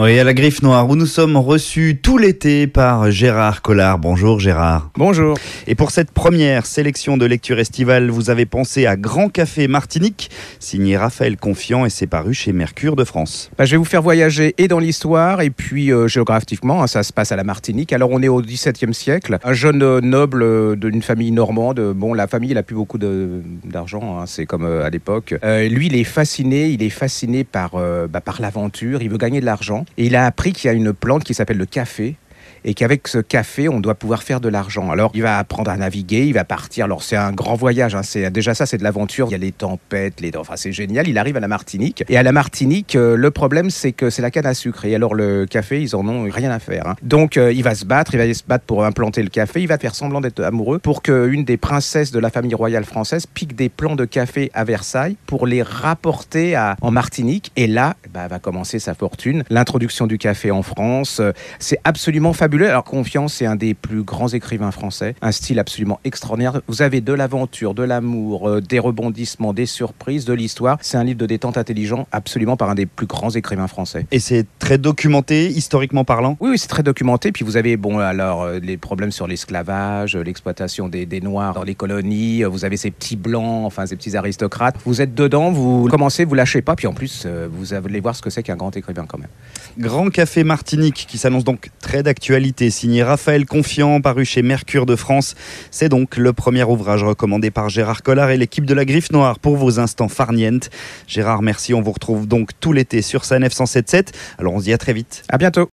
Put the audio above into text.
Oui, à la Griffe Noire, où nous sommes reçus tout l'été par Gérard Collard. Bonjour Gérard. Bonjour. Et pour cette première sélection de lecture estivale, vous avez pensé à Grand Café Martinique, signé Raphaël Confiant et c'est paru chez Mercure de France. Bah, je vais vous faire voyager et dans l'histoire et puis euh, géographiquement, hein, ça se passe à la Martinique. Alors on est au XVIIe siècle, un jeune euh, noble euh, d'une famille normande. Bon, la famille, il a plus beaucoup d'argent, hein, c'est comme à l'époque. Lui, il est fasciné, il est fasciné par, bah, par l'aventure, il veut gagner de l'argent. Et il a appris qu'il y a une plante qui s'appelle le café. Et qu'avec ce café, on doit pouvoir faire de l'argent. Alors, il va apprendre à naviguer, il va partir. Alors, c'est un grand voyage. hein, C'est déjà ça, c'est de l'aventure. Il y a les tempêtes, les. Enfin, c'est génial. Il arrive à la Martinique. Et à la Martinique, euh, le problème, c'est que c'est la canne à sucre. Et alors, le café, ils en ont rien à faire. hein. Donc, euh, il va se battre. Il va se battre pour implanter le café. Il va faire semblant d'être amoureux pour qu'une des princesses de la famille royale française pique des plants de café à Versailles pour les rapporter en Martinique. Et là, bah, va commencer sa fortune. L'introduction du café en France. euh, c'est absolument fabuleux. Alors, Confiance, c'est un des plus grands écrivains français. Un style absolument extraordinaire. Vous avez de l'aventure, de l'amour, euh, des rebondissements, des surprises, de l'histoire. C'est un livre de détente intelligent, absolument par un des plus grands écrivains français. Et c'est très documenté, historiquement parlant? Oui, oui, c'est très documenté. Puis vous avez, bon, alors, euh, les problèmes sur l'esclavage, euh, l'exploitation des, des Noirs dans les colonies. Vous avez ces petits blancs, enfin, ces petits aristocrates. Vous êtes dedans, vous commencez, vous lâchez pas. Puis en plus, vous allez voir ce que c'est qu'un grand écrivain quand même. Grand Café Martinique qui s'annonce donc très d'actualité, signé Raphaël Confiant, paru chez Mercure de France. C'est donc le premier ouvrage recommandé par Gérard Collard et l'équipe de la Griffe Noire pour vos instants farnientes. Gérard, merci. On vous retrouve donc tout l'été sur sa 977. Alors on se dit à très vite. À bientôt.